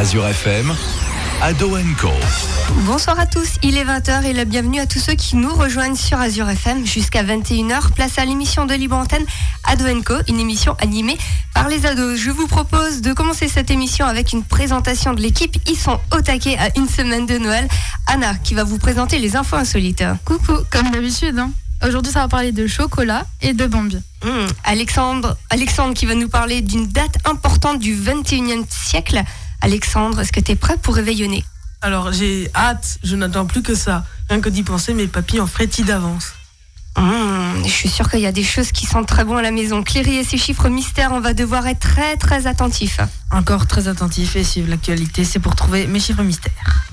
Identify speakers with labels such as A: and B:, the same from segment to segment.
A: Azure FM, Ado Co.
B: Bonsoir à tous, il est 20h et la bienvenue à tous ceux qui nous rejoignent sur Azure FM jusqu'à 21h. Place à l'émission de Libre Antenne Ado Co, une émission animée par les ados. Je vous propose de commencer cette émission avec une présentation de l'équipe. Ils sont au taquet à une semaine de Noël. Anna qui va vous présenter les infos insolites.
C: Coucou, comme d'habitude. Hein. Aujourd'hui, ça va parler de chocolat et de bambie.
B: Hmm, Alexandre, Alexandre qui va nous parler d'une date importante du 21e siècle. Alexandre, est-ce que tu es prêt pour réveillonner?
D: Alors j'ai hâte, je n'attends plus que ça. Rien que d'y penser, mes papilles en frétillent d'avance.
B: Hmm, je suis sûre qu'il y a des choses qui sentent très bon à la maison. Cléry et ses chiffres mystères, on va devoir être très très attentifs.
D: Encore très attentif et suivre l'actualité, c'est pour trouver mes chiffres mystères.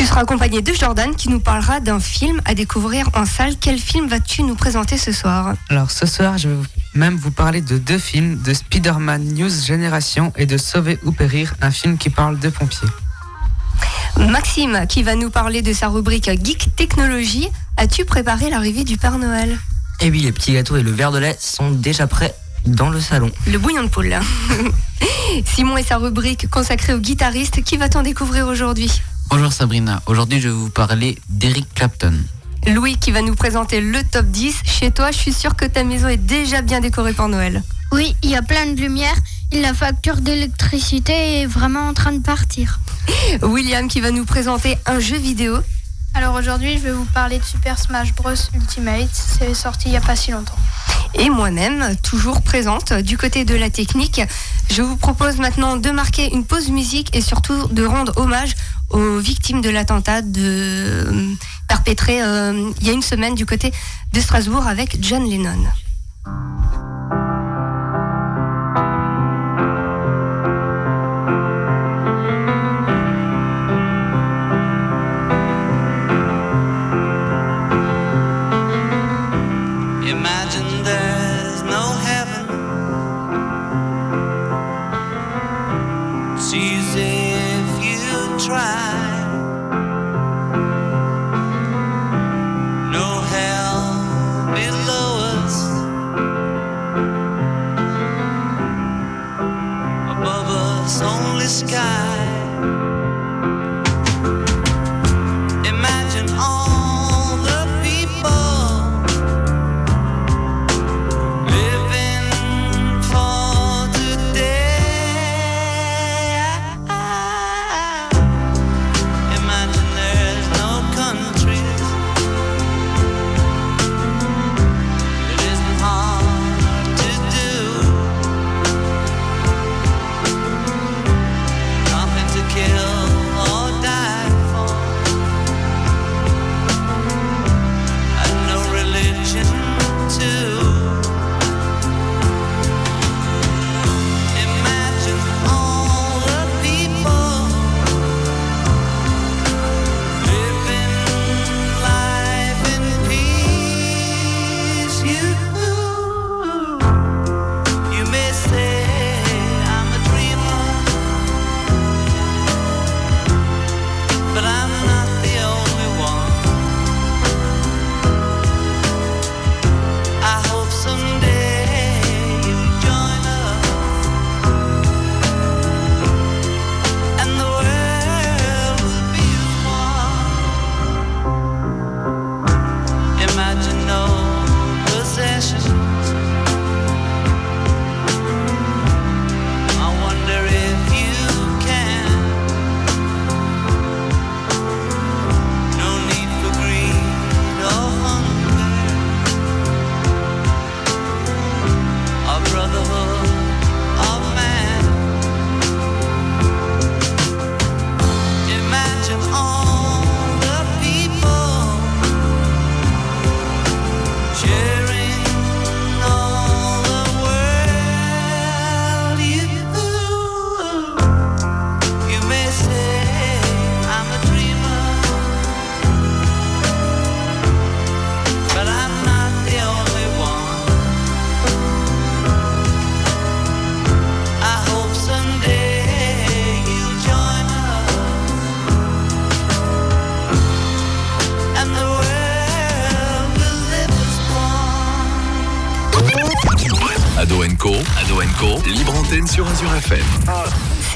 B: Tu seras accompagné de Jordan qui nous parlera d'un film à découvrir en salle. Quel film vas-tu nous présenter ce soir?
E: Alors ce soir, je vais même vous parler de deux films, de Spider-Man News Génération et de Sauver ou Périr, un film qui parle de pompiers.
B: Maxime qui va nous parler de sa rubrique Geek Technologie. As-tu préparé l'arrivée du Père Noël?
F: Eh oui, les petits gâteaux et le verre de lait sont déjà prêts dans le salon.
B: Le bouillon de poule. Simon et sa rubrique consacrée aux guitaristes. Qui va-t-on découvrir aujourd'hui?
G: Bonjour Sabrina, aujourd'hui je vais vous parler d'Eric Clapton.
B: Louis qui va nous présenter le top 10. Chez toi, je suis sûr que ta maison est déjà bien décorée pour Noël.
H: Oui, il y a plein de lumière et la facture d'électricité est vraiment en train de partir.
B: William qui va nous présenter un jeu vidéo.
I: Alors aujourd'hui, je vais vous parler de Super Smash Bros Ultimate. C'est sorti il n'y a pas si longtemps.
B: Et moi-même, toujours présente du côté de la technique. Je vous propose maintenant de marquer une pause musique et surtout de rendre hommage aux victimes de l'attentat de euh, perpétré euh, il y a une semaine du côté de Strasbourg avec John Lennon.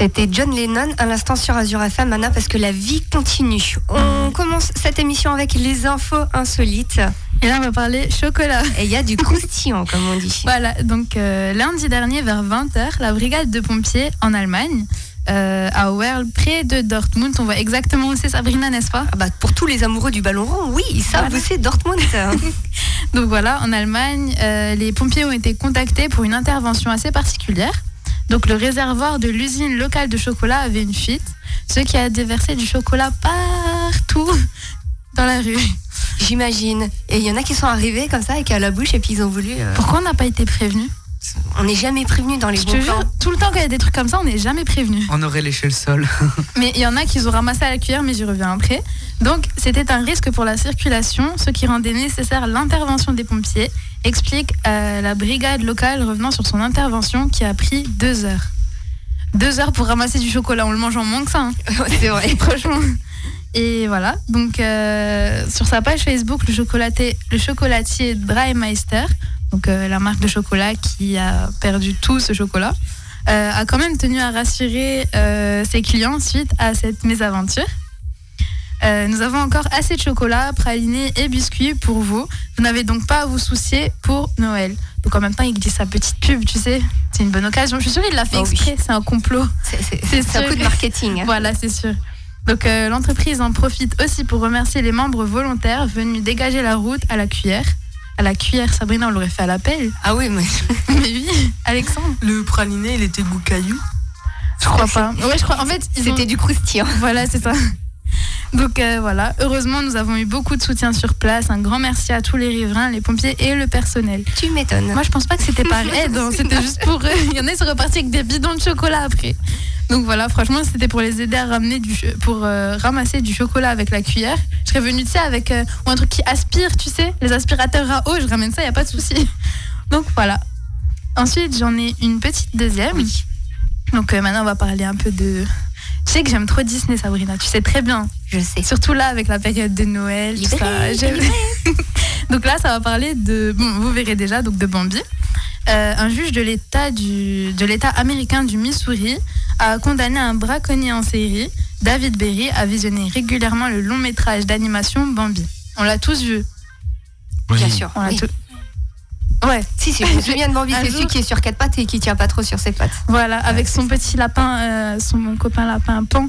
J: C'était John Lennon à l'instant sur Azure FM, Anna, parce que la vie continue. On commence cette émission avec les infos insolites.
C: Et là, on va parler chocolat.
J: Et il y a du croustillant, comme on dit.
C: Voilà, donc euh, lundi dernier, vers 20h, la brigade de pompiers en Allemagne, euh, à Werl, près de Dortmund, on voit exactement où c'est Sabrina, n'est-ce pas?
J: Ah bah, pour tous les amoureux du ballon rond, oui, ils savent
C: Voilà.
J: où c'est Dortmund.
C: Donc voilà, en Allemagne, euh, les pompiers ont été contactés pour une intervention assez particulière. Donc le réservoir de l'usine locale de chocolat avait une fuite, ce qui a déversé du chocolat partout dans la rue.
J: J'imagine. Et il y en a qui sont arrivés comme ça avec à la bouche et puis ils ont voulu. euh,
C: Pourquoi on n'a pas été prévenu
J: On n'est jamais prévenu dans les
C: Je te jure, tout le temps qu'il y a des trucs comme ça, on n'est jamais prévenu.
E: On aurait léché le sol.
C: Mais il y en a qui ont ramassé à la cuillère, mais j'y reviens après. Donc, c'était un risque pour la circulation, ce qui rendait nécessaire l'intervention des pompiers, explique euh, la brigade locale revenant sur son intervention qui a pris deux heures. Deux heures pour ramasser du chocolat, on le mange en moins que ça. hein.
J: c'est vrai.
C: Franchement. Et voilà, donc euh, sur sa page Facebook, le, chocolaté, le chocolatier Dreimeister, donc euh, la marque de chocolat qui a perdu tout ce chocolat, euh, a quand même tenu à rassurer ses clients suite à cette mésaventure. Euh, nous avons encore assez de chocolat, pralinés et biscuits pour vous. Vous n'avez donc pas à vous soucier pour Noël. Donc en même temps, il dit sa petite pub, tu sais. C'est une bonne occasion. Je suis sûre qu'il l'a fait
J: Oh oui.
C: exprès, c'est un complot.
J: C'est- un coup de marketing.
C: Voilà, c'est sûr. Donc euh, l'entreprise en profite aussi pour remercier les membres volontaires venus dégager la route à la cuillère. À la cuillère, Sabrina, on l'aurait fait à l'appel.
J: Ah oui, mais
C: Mais oui, Alexandre.
K: Le praliné, il était goût caillou?
C: Je crois pas. Ouais, je crois. En fait, ils ont-
J: c'était du croustillant.
C: Voilà, c'est ça. Donc euh, voilà, heureusement, nous avons eu beaucoup de soutien sur place. Un grand merci à tous les riverains, les pompiers et le personnel.
J: Tu m'étonnes.
C: Moi, je pense pas que c'était par aide, hein, c'était juste pour eux. Il y en a qui sont repartis avec des bidons de chocolat après. Donc voilà, franchement, c'était pour les aider à ramener du, pour euh, ramasser du chocolat avec la cuillère. Je serais venue, tu sais, avec euh, ou un truc qui aspire, tu sais, les aspirateurs à eau, je ramène ça, il y a pas de souci. Donc voilà. Ensuite, j'en ai une petite deuxième. Donc euh, maintenant, on va parler un peu de. Tu sais que j'aime trop Disney, Sabrina. Tu sais très bien.
J: Je sais.
C: Surtout là, avec la période de Noël, tout
J: Livré,
C: ça. J'aime- donc là, ça va parler de. Bon, vous verrez déjà, donc de Bambi. Euh, un juge de l'État du de l'État américain du Missouri a condamné un braconnier en série, David Berry, à visionner régulièrement le long métrage d'animation Bambi. On l'a tous vu.
J: Bien sûr.
C: On l'a
J: oui.
C: Ouais.
J: Si, si, je me souviens de Bambi, c'est celui qui est sur quatre pattes et qui tient pas trop sur ses pattes.
C: Voilà, avec son petit lapin, euh, son mon copain lapin Pan.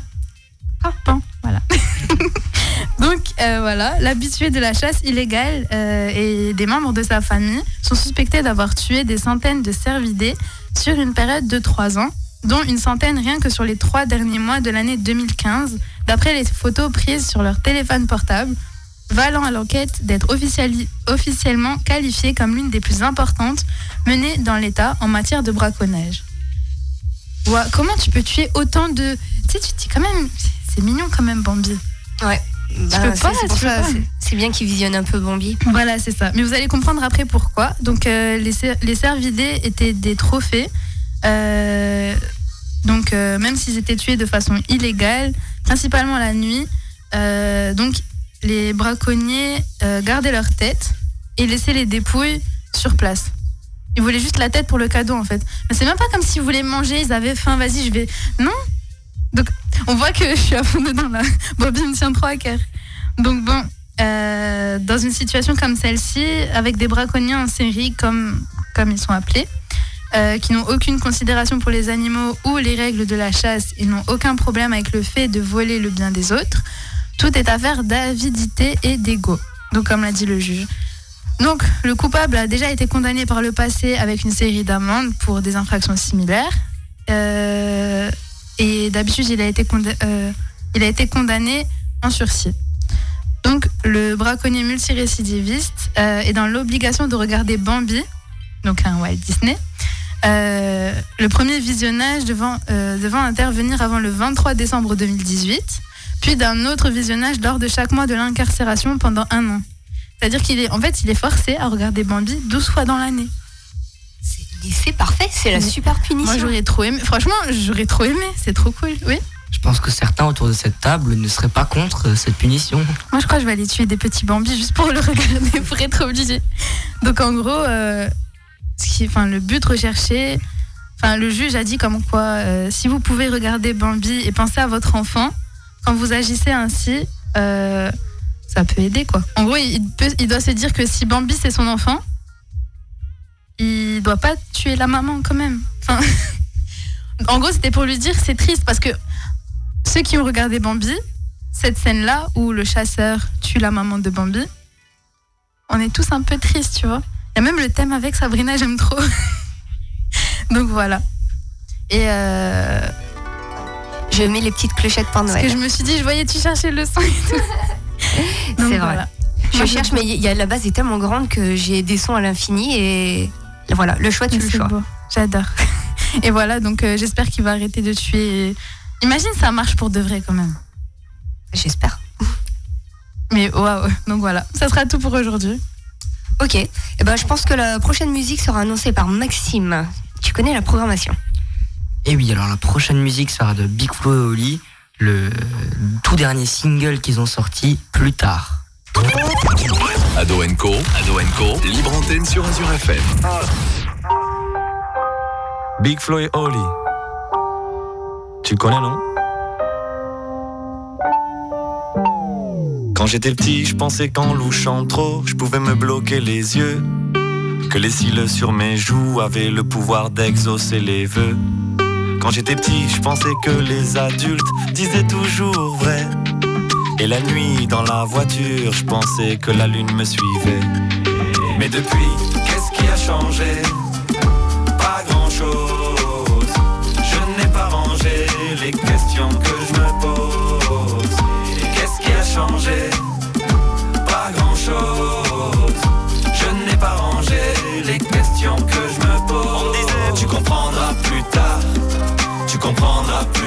J: Ah.
C: Pan, voilà. Donc euh, voilà, l'habitué de la chasse illégale euh, et des membres de sa famille sont suspectés d'avoir tué des centaines de cervidés sur une période de trois ans, dont une centaine rien que sur les trois derniers mois de l'année 2015, d'après les photos prises sur leur téléphone portable, valant à l'enquête d'être officiellement qualifiée comme l'une des plus importantes menées dans l'État en matière de braconnage. Comment tu peux tuer autant de... Tu sais, tu te dis quand même, c'est mignon quand même Bambi.
J: Ouais. Bah,
C: peux
J: c'est-
C: pas,
J: c'est pour
C: tu peux pas.
J: c'est- bien qu'il visionne un peu Bambi.
C: Voilà, c'est ça. Mais vous allez comprendre après pourquoi. Donc, euh, les, cer- les cervidés étaient des trophées. Euh, donc, euh, même s'ils étaient tués de façon illégale, principalement la nuit, donc les braconniers euh, gardaient leur tête et laissaient les dépouilles sur place. Ils voulaient juste la tête pour le cadeau, en fait. Mais c'est même pas comme s'ils voulaient manger, ils avaient faim, vas-y, je vais. Non Donc, on voit que je suis à fond dedans là. Bobby me tient trop à cœur. Donc, bon, euh, dans une situation comme celle-ci, avec des braconniers en série, comme, comme ils sont appelés, euh, qui n'ont aucune considération pour les animaux ou les règles de la chasse, ils n'ont aucun problème avec le fait de voler le bien des autres. Tout est affaire d'avidité et d'ego. Donc, comme l'a dit le juge. Donc, le coupable a déjà été condamné par le passé avec une série d'amendes pour des infractions similaires. Euh, et d'habitude, il, a été euh, il a été condamné en sursis. Donc, le braconnier multirécidiviste euh, est dans l'obligation de regarder Bambi, donc un Walt Disney. Le premier visionnage devant intervenir avant le 23 décembre 2018, puis d'un autre visionnage lors de chaque mois de l'incarcération pendant un an. C'est-à-dire qu'il est, en fait, il est forcé à regarder Bambi 12 fois dans l'année.
J: C'est- parfait, c'est la super punition.
C: Moi, j'aurais trop aimé. Franchement, j'aurais trop aimé. C'est trop cool. Oui.
F: Je pense que certains autour de cette table ne seraient pas contre euh, cette punition.
C: Moi, je crois que je vais aller tuer des petits Bambis juste pour le regarder, pour être obligé. Donc, en gros, euh, ce qui, enfin, le but recherché, enfin, le juge a dit comme quoi, euh, si vous pouvez regarder Bambi et penser à votre enfant, quand vous agissez ainsi, euh, ça peut aider, quoi. En gros, il, doit se dire que si Bambi c'est son enfant, il doit pas tuer la maman quand même. En gros, c'était pour lui dire c'est triste parce que ceux qui ont regardé Bambi, cette scène-là où le chasseur tue la maman de Bambi, on est tous un peu tristes, tu vois. Il y a même le thème avec Sabrina, j'aime trop. Donc voilà. Et euh,
J: Je mets les petites clochettes pour
C: parce que
J: Noël.
C: je me suis dit, je voyais tu cherchais le son et tout.
J: C'est vrai.
C: voilà.
J: Je
C: Moi,
J: cherche, mais y a, la base est tellement grande que j'ai des sons à l'infini et voilà, le choix, tu le choix.
C: J'adore. Et voilà, donc euh, j'espère qu'il va arrêter de tuer. Imagine, ça marche pour de vrai quand même.
J: J'espère.
C: Mais waouh, donc voilà, ça sera tout pour aujourd'hui.
J: Ok. Eh ben, je pense que la prochaine musique sera annoncée par Maxime. Tu connais la programmation?
F: Et oui, alors la prochaine musique sera de Big Flo et Oli, le tout dernier single qu'ils ont sorti plus tard.
A: Ado Co, Ado Co, libre antenne sur Azure FM.
L: Big Flo et Oli. Tu connais, non? Quand j'étais petit, je pensais qu'en louchant trop, je pouvais me bloquer les yeux. Que les cils sur mes joues avaient le pouvoir d'exaucer les vœux. Quand j'étais petit, je pensais que les adultes disaient toujours vrai. Et la nuit, dans la voiture, je pensais que la lune me suivait. Mais depuis, qu'est-ce qui a changé? Pas grand-chose. Je n'ai pas rangé les questions que je me pose. Qu'est-ce qui a changé?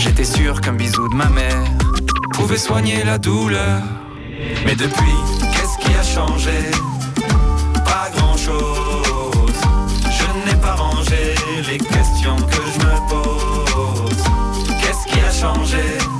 M: J'étais sûr qu'un bisou de ma mère pouvait soigner la douleur.
L: Mais depuis, qu'est-ce qui a changé? Pas grand-chose. Je n'ai pas rangé les questions que je me pose. Qu'est-ce qui a changé?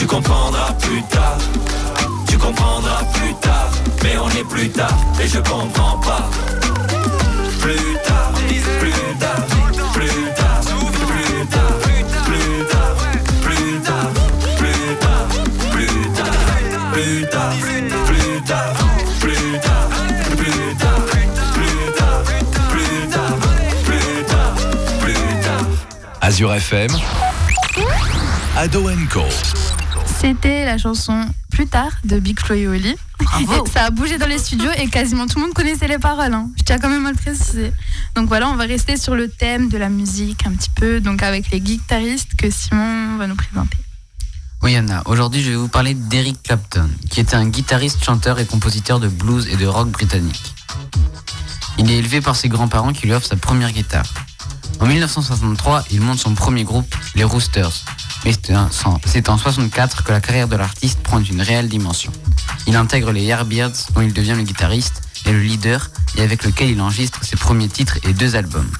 L: Tu comprendras plus tard. Tu comprendras plus tard. Mais on est plus tard et je comprends pas. Plus tard, plus tard, plus tard, plus tard, plus tard, plus tard, plus tard, plus tard, plus tard, plus tard, plus tard, plus tard, plus tard, plus tard, plus tard, plus tard.
A: Azure FM, Ado Co.
C: C'était la chanson Plus tard de Big Flo et Oli.
J: Bravo.
C: Et ça a bougé dans les studios et quasiment tout le monde connaissait les paroles. hein. Je tiens quand même à le préciser. Donc voilà, on va rester sur le thème de la musique un petit peu, donc avec les guitaristes que Simon va nous présenter.
G: Oui, Anna. Aujourd'hui, je vais vous parler d'Eric Clapton, qui était un guitariste, chanteur et compositeur de blues et de rock britannique. Il est élevé par ses grands-parents qui lui offrent sa première guitare. En 1963, il monte son premier groupe, les Roosters. Mais c'est en- c'est en 64 que la carrière de l'artiste prend une réelle dimension. Il intègre les Yardbirds, dont il devient le guitariste et le leader, et avec lequel il enregistre ses premiers titres et deux albums.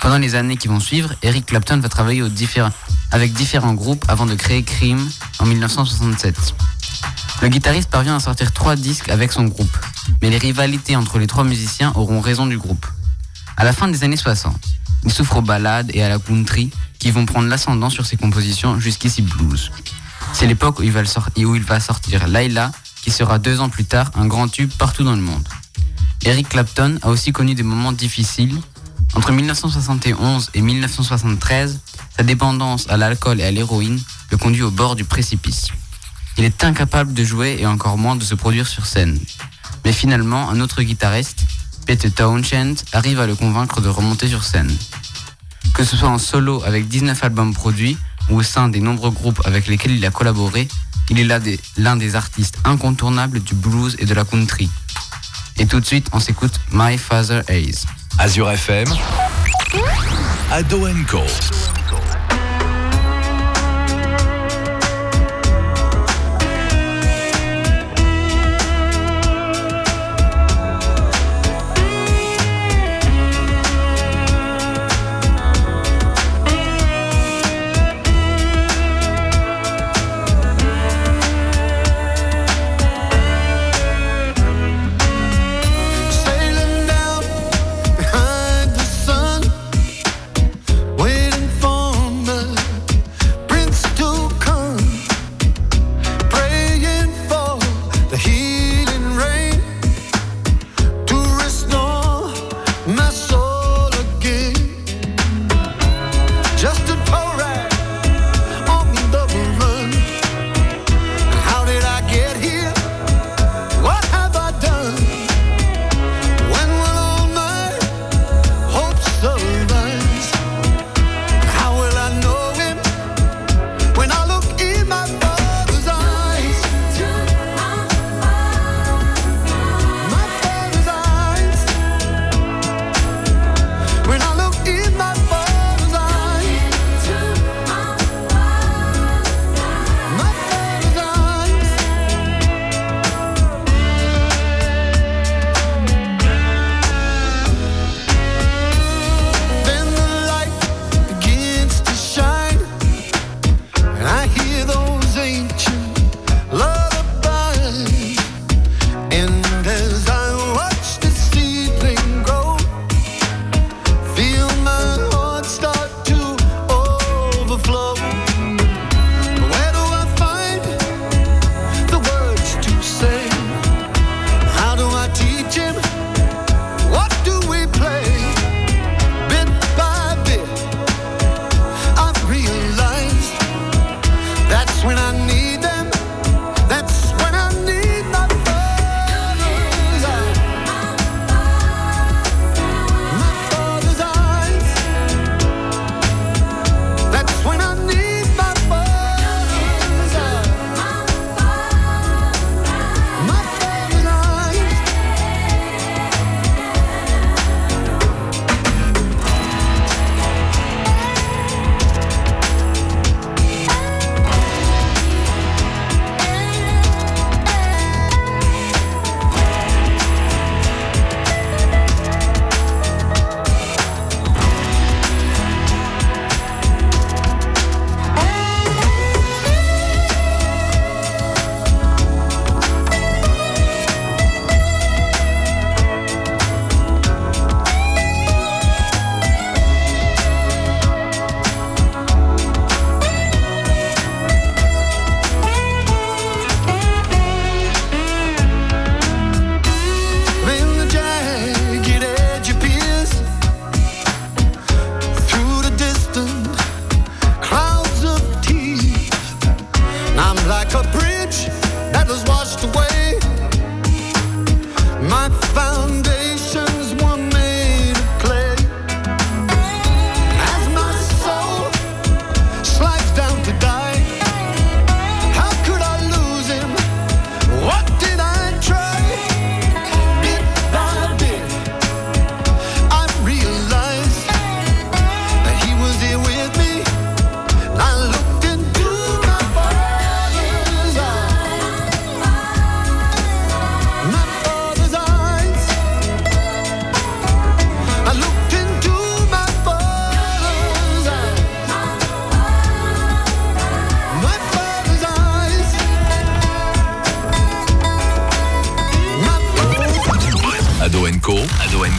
G: Pendant les années qui vont suivre, Eric Clapton va travailler avec différents groupes avant de créer Cream en 1967. Le guitariste parvient à sortir trois disques avec son groupe, mais les rivalités entre les trois musiciens auront raison du groupe. À la fin des années 60, il souffre aux ballades et à la country qui vont prendre l'ascendant sur ses compositions jusqu'ici blues. C'est l'époque où, où il va sortir Laila, qui sera deux ans plus tard un grand tube partout dans le monde. Eric Clapton a aussi connu des moments difficiles. Entre 1971 et 1973, sa dépendance à l'alcool et à l'héroïne le conduit au bord du précipice. Il est incapable de jouer et encore moins de se produire sur scène. Mais finalement, un autre guitariste, Peter Townshend, arrive à le convaincre de remonter sur scène. Que ce soit en solo avec 19 albums produits ou au sein des nombreux groupes avec lesquels il a collaboré, il est l'un des artistes incontournables du blues et de la country. Et tout de suite, on s'écoute My Father Hayes.
A: Azure FM, Ado Co.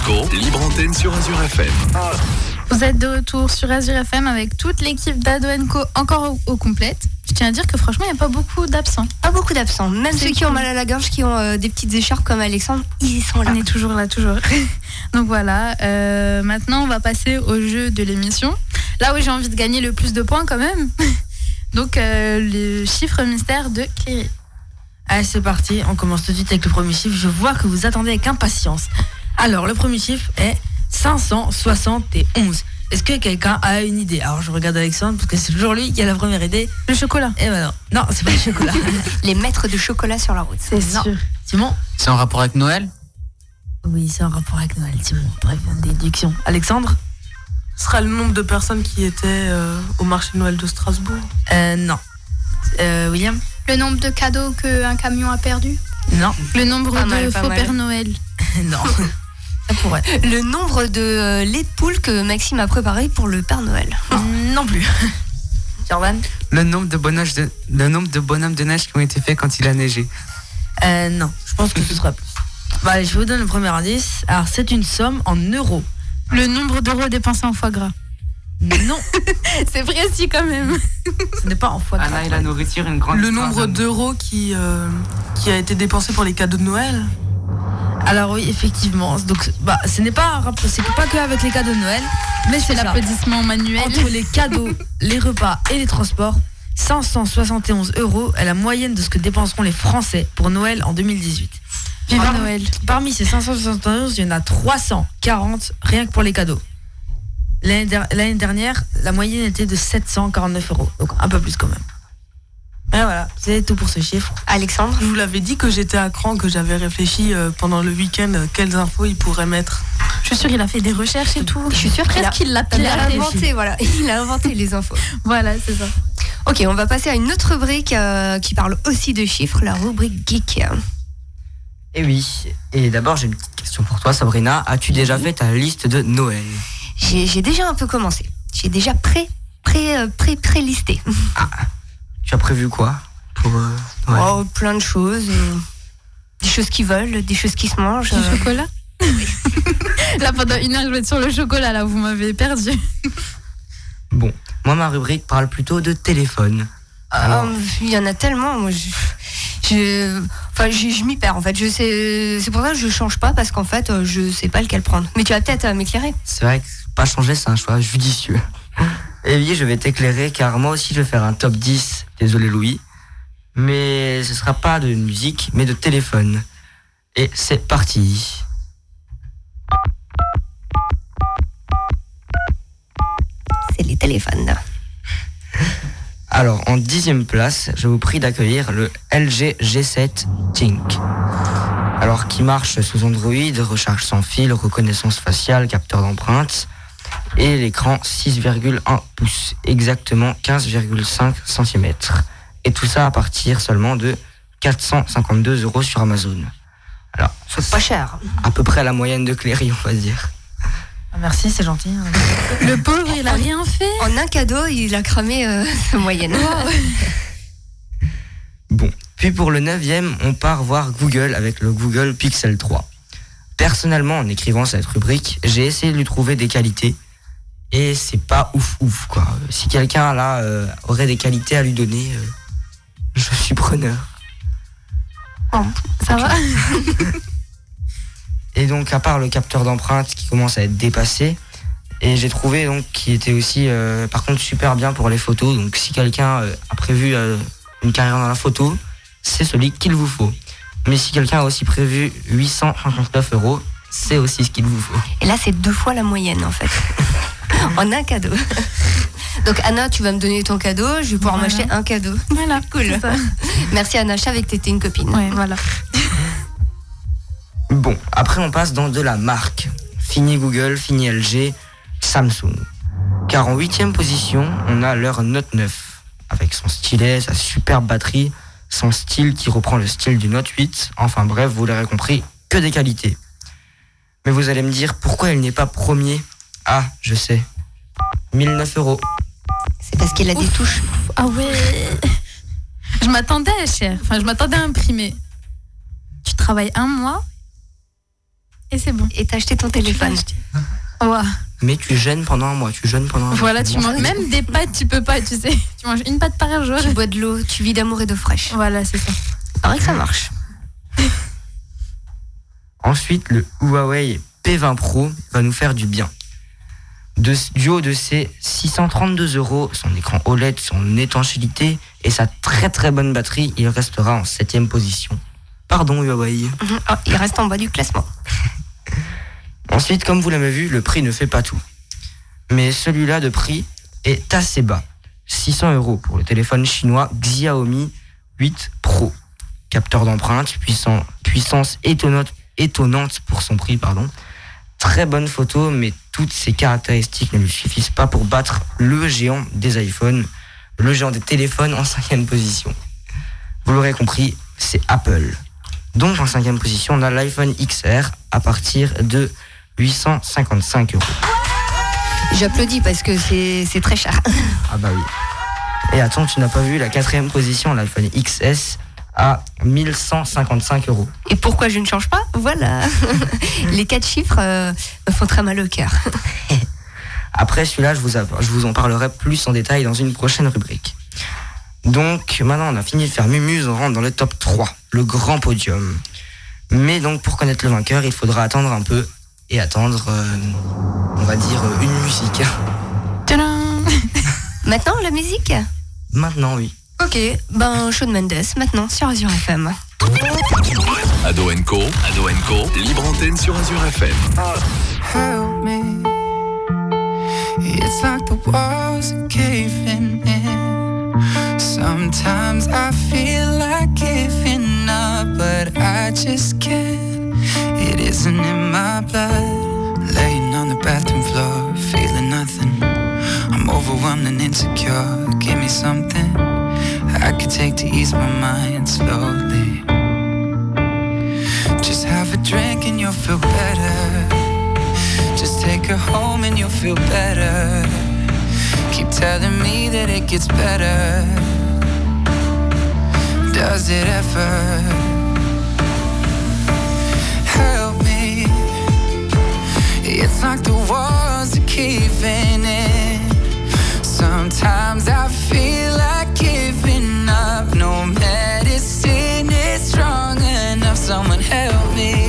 A: Co, libre antenne sur Azure FM.
C: Vous êtes de retour sur Azure FM avec toute l'équipe d'Ado Co encore au, au complète. Je tiens à dire que franchement, il n'y a pas beaucoup d'absents.
J: Pas beaucoup d'absents. Même ceux qui ont mal à la gorge, qui ont euh, des petites écharpes comme Alexandre, ils sont là.
C: On est toujours là, toujours. Donc voilà, euh, maintenant on va passer au jeu de l'émission. Là où j'ai envie de gagner le plus de points quand même. Donc euh, le chiffre mystère de Cléry.
K: Allez, c'est parti. On commence tout de suite avec le premier chiffre. Je vois que vous attendez avec impatience. Alors, le premier chiffre est 571. Est-ce que quelqu'un a une idée? Alors, je regarde Alexandre parce que c'est toujours lui qui a la première idée.
C: Le chocolat.
K: Et ben non, non, c'est pas le chocolat.
J: Les maîtres de chocolat sur la route.
C: C'est sûr.
K: Simon?
G: C'est en rapport avec Noël?
K: Oui, c'est en rapport avec Noël. Simon, très bonne déduction. Alexandre?
D: Ce sera le nombre de personnes qui étaient euh, au marché de Noël de Strasbourg.
K: euh, Non. Euh, William?
I: Le nombre de cadeaux qu'un camion a perdu?
K: Non.
C: Le nombre
J: Pas
C: de
J: mal,
C: faux
J: mal.
C: Père Noël.
K: non.
J: Le nombre de euh, laits de poule que Maxime a préparé pour le Père Noël.
K: non plus. Jordan
E: Le nombre de bonhommes de, le nombre de bonhommes de neige qui ont été faits quand il a neigé.
K: Euh, non, je pense que ce sera plus. Bah, allez, je vous donne le premier indice. Alors, c'est une somme en euros.
C: Le nombre d'euros dépensés en foie gras.
K: Non,
C: C'est précis quand même.
K: ce n'est pas en foie gras.
E: Anna et la nourriture, une grande
D: Le
E: histoire
D: nombre
E: d'amour.
D: d'euros qui, euh, qui a été dépensé pour les cadeaux de Noël.
K: Alors oui, effectivement. Donc, bah, ce n'est pas un c'est pas que avec les cadeaux de Noël, mais
C: C'est l'applaudissement manuel.
K: Entre les cadeaux, les repas et les transports, 571 euros est la moyenne de ce que dépenseront les Français pour Noël en 2018.
C: Vive Noël.
K: Parmi ces 571, il y en a 340 rien que pour les cadeaux. L'année der- l'année dernière, la moyenne était de 749 euros, donc un peu plus quand même. Et voilà, c'est tout pour ce chiffre.
J: Alexandre
D: Je vous l'avais dit que j'étais à cran, que j'avais réfléchi euh, pendant le week-end euh, quelles infos il pourrait mettre.
C: Je suis sûre qu'il a fait des recherches et tout.
J: Je suis sûre qu'il a,
C: Presque qu'il l'a
J: il a inventé, voilà. Il a inventé les infos.
C: Voilà, c'est ça.
J: Ok, on va passer à une autre rubrique euh, qui parle aussi de chiffres, la rubrique geek.
F: Et oui. Et d'abord, j'ai une petite question pour toi, Sabrina. As-tu déjà fait ta liste de Noël?
J: J'ai j'ai déjà un peu commencé. J'ai déjà pré, pré, euh, pré, pré-listé.
F: Tu as prévu quoi pour euh,
J: Oh, plein de choses. euh, des choses qui volent, des choses qui se mangent.
C: Du
J: euh,
C: chocolat Là, pendant une heure, je vais être sur le chocolat, là, vous m'avez perdu.
F: Bon, moi, ma rubrique parle plutôt de téléphone.
J: Ah, Il y en a tellement. Moi, je, je, enfin, je, je m'y perds en fait. Je sais, c'est pour ça que je change pas parce qu'en fait, je sais pas lequel prendre. Mais tu vas peut-être m'éclairer.
F: C'est vrai que pas changer, c'est un choix judicieux. Et oui, je vais t'éclairer car moi aussi je vais faire un top 10. Désolé Louis. Mais ce sera pas de musique, mais de téléphone. Et c'est parti.
J: C'est les téléphones.
F: Alors, en dixième place, je vous prie d'accueillir le LG G7 Tink. Alors, qui marche sous Android, recharge sans fil, reconnaissance faciale, capteur d'empreinte, et l'écran 6,1 pouces, exactement 15,5 cm. Et tout ça à partir seulement de 452 euros sur Amazon. Alors,
J: C'est pas cher.
F: à peu près la moyenne de Cléry, on va dire.
K: Ah, Merci, c'est gentil. hein.
C: Le pauvre, il a rien fait.
J: En un cadeau, il a cramé euh, sa moyenne.
F: Bon, puis pour le neuvième, on part voir Google avec le Google Pixel 3. Personnellement, en écrivant cette rubrique, j'ai essayé de lui trouver des qualités et c'est pas ouf ouf quoi. Si quelqu'un là euh, aurait des qualités à lui donner, euh, je suis preneur.
C: Ça va
F: Et donc à part le capteur d'empreinte qui commence à être dépassé, et j'ai trouvé donc qui était aussi euh, par contre super bien pour les photos. Donc si quelqu'un a prévu une carrière dans la photo, c'est celui qu'il vous faut. Mais si quelqu'un a aussi prévu 859 euros, c'est aussi ce qu'il vous faut.
J: Et là, c'est deux fois la moyenne en fait. en un cadeau. Donc Anna, tu vas me donner ton cadeau, je vais pouvoir
C: Voilà.
J: m'acheter un cadeau.
C: Voilà,
J: Cool. Merci Anna, je savais que t'étais une copine.
C: Ouais, voilà.
F: Bon, après on passe dans de la marque. Fini Google, fini LG, Samsung. Car en huitième position, on a leur Note 9. Avec son stylet, sa superbe batterie, son style qui reprend le style du Note 8. Enfin bref, vous l'aurez compris, que des qualités. Mais vous allez me dire pourquoi il n'est pas premier? Ah, je sais. 1009 euros.
J: C'est parce qu'il a des touches.
C: Ah ouais. Je m'attendais, cher. Enfin, je m'attendais à imprimer. Tu travailles un mois Et c'est bon.
J: Et t'as acheté ton téléphone.
C: Ouah.
F: Mais tu jeûnes pendant un mois, tu jeûnes pendant un mois.
C: Voilà, tu manges même des pâtes, tu peux pas, tu sais. Tu manges une pâte par jour.
J: Tu bois de l'eau, tu vis d'amour et d'eau fraîche.
C: Voilà, c'est ça.
J: Pareil que ça marche.
F: Ensuite, le Huawei P20 Pro va nous faire du bien. De, du haut de ses 632 euros, son écran OLED, son étanchéité et sa très très bonne batterie, il restera en 7 position. Pardon Huawei.
J: Mhm. Ah, il reste en bas du classement.
F: Ensuite, comme vous l'avez vu, le prix ne fait pas tout. Mais celui-là de prix est assez bas. 600 euros pour le téléphone chinois Xiaomi 8 Pro. Capteur d'empreinte, puissance étonnante, étonnante pour son prix, pardon. Très bonne photo, mais toutes ces caractéristiques ne lui suffisent pas pour battre le géant des iPhones, le géant des téléphones en cinquième position. Vous l'aurez compris, c'est Apple. Donc en cinquième position, on a l'iPhone XR à partir de 855 euros.
J: J'applaudis parce que c'est c'est très cher.
F: Ah bah oui. Et attends, tu n'as pas vu la quatrième position, l'iPhone XS à 1155 euros.
J: Et pourquoi je ne change pas? Voilà. Les quatre chiffres euh, me font très mal au cœur.
F: Après celui-là, je vous, app- je vous en parlerai plus en détail dans une prochaine rubrique. Donc maintenant, on a fini de faire Mumuse, on rentre dans le top 3, le grand podium. Mais donc pour connaître le vainqueur, il faudra attendre un peu et attendre, euh, on va dire, euh, une musique.
J: Maintenant, la musique?
F: Maintenant, oui.
J: Ok, ben Shawn Mendes, maintenant sur Azure FM.
A: Ado Co, Ado Co, libre antenne sur Azure FM.
N: help me. It's like the walls are caving in. Sometimes I feel like giving up, but I just can't. It isn't in my blood. Laying on the bathroom floor, feeling nothing. I'm overwhelmed and insecure. Give me something I could take to ease my mind slowly. Just have a drink and you'll feel better. Just take her home and you'll feel better. Keep telling me that it gets better. Does it ever? Help me. It's like the walls are caving in. Sometimes I feel like Someone help me.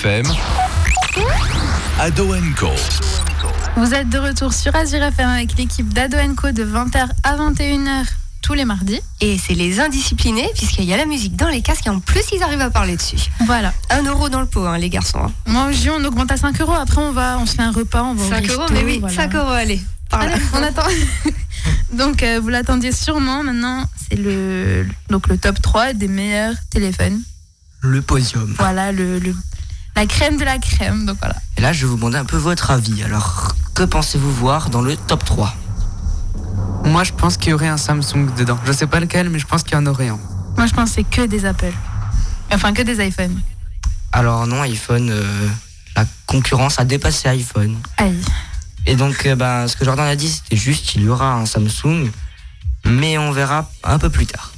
A: FM, Ado Co.
C: Vous êtes de retour sur Azure FM avec l'équipe d'Ado Co de 20h à 21h tous les mardis.
J: Et c'est les indisciplinés, puisqu'il y a la musique dans les casques et en plus ils arrivent à parler dessus.
C: Voilà.
J: Un euro dans le pot, hein, les garçons. hein.
C: Moi, dis, on augmente à 5 euros. Après, on va, on se fait un repas, on va au
J: 5
C: resto,
J: euros, mais oui,
C: voilà.
J: 5 euros, allez. Par là.
C: Allez, on attend. donc, euh, vous l'attendiez sûrement. Maintenant, c'est le, donc le top 3 des meilleurs téléphones.
F: Le podium.
C: Voilà, le, le- la crème de la crème. Donc voilà.
F: Et là, je vais vous demander un peu votre avis. Alors, que pensez-vous voir dans le top 3
E: Moi, je pense qu'il y aurait un Samsung dedans. Je sais pas lequel, mais je pense qu'il y en aurait un.
C: Moi, je pense que c'est que des Apple. Enfin, que des iPhones.
F: Alors non, iPhone, euh, la concurrence a dépassé iPhone.
C: Aïe.
F: Et donc, euh, ben, ce que Jordan a dit, c'était juste qu'il y aura un Samsung, mais on verra un peu plus tard.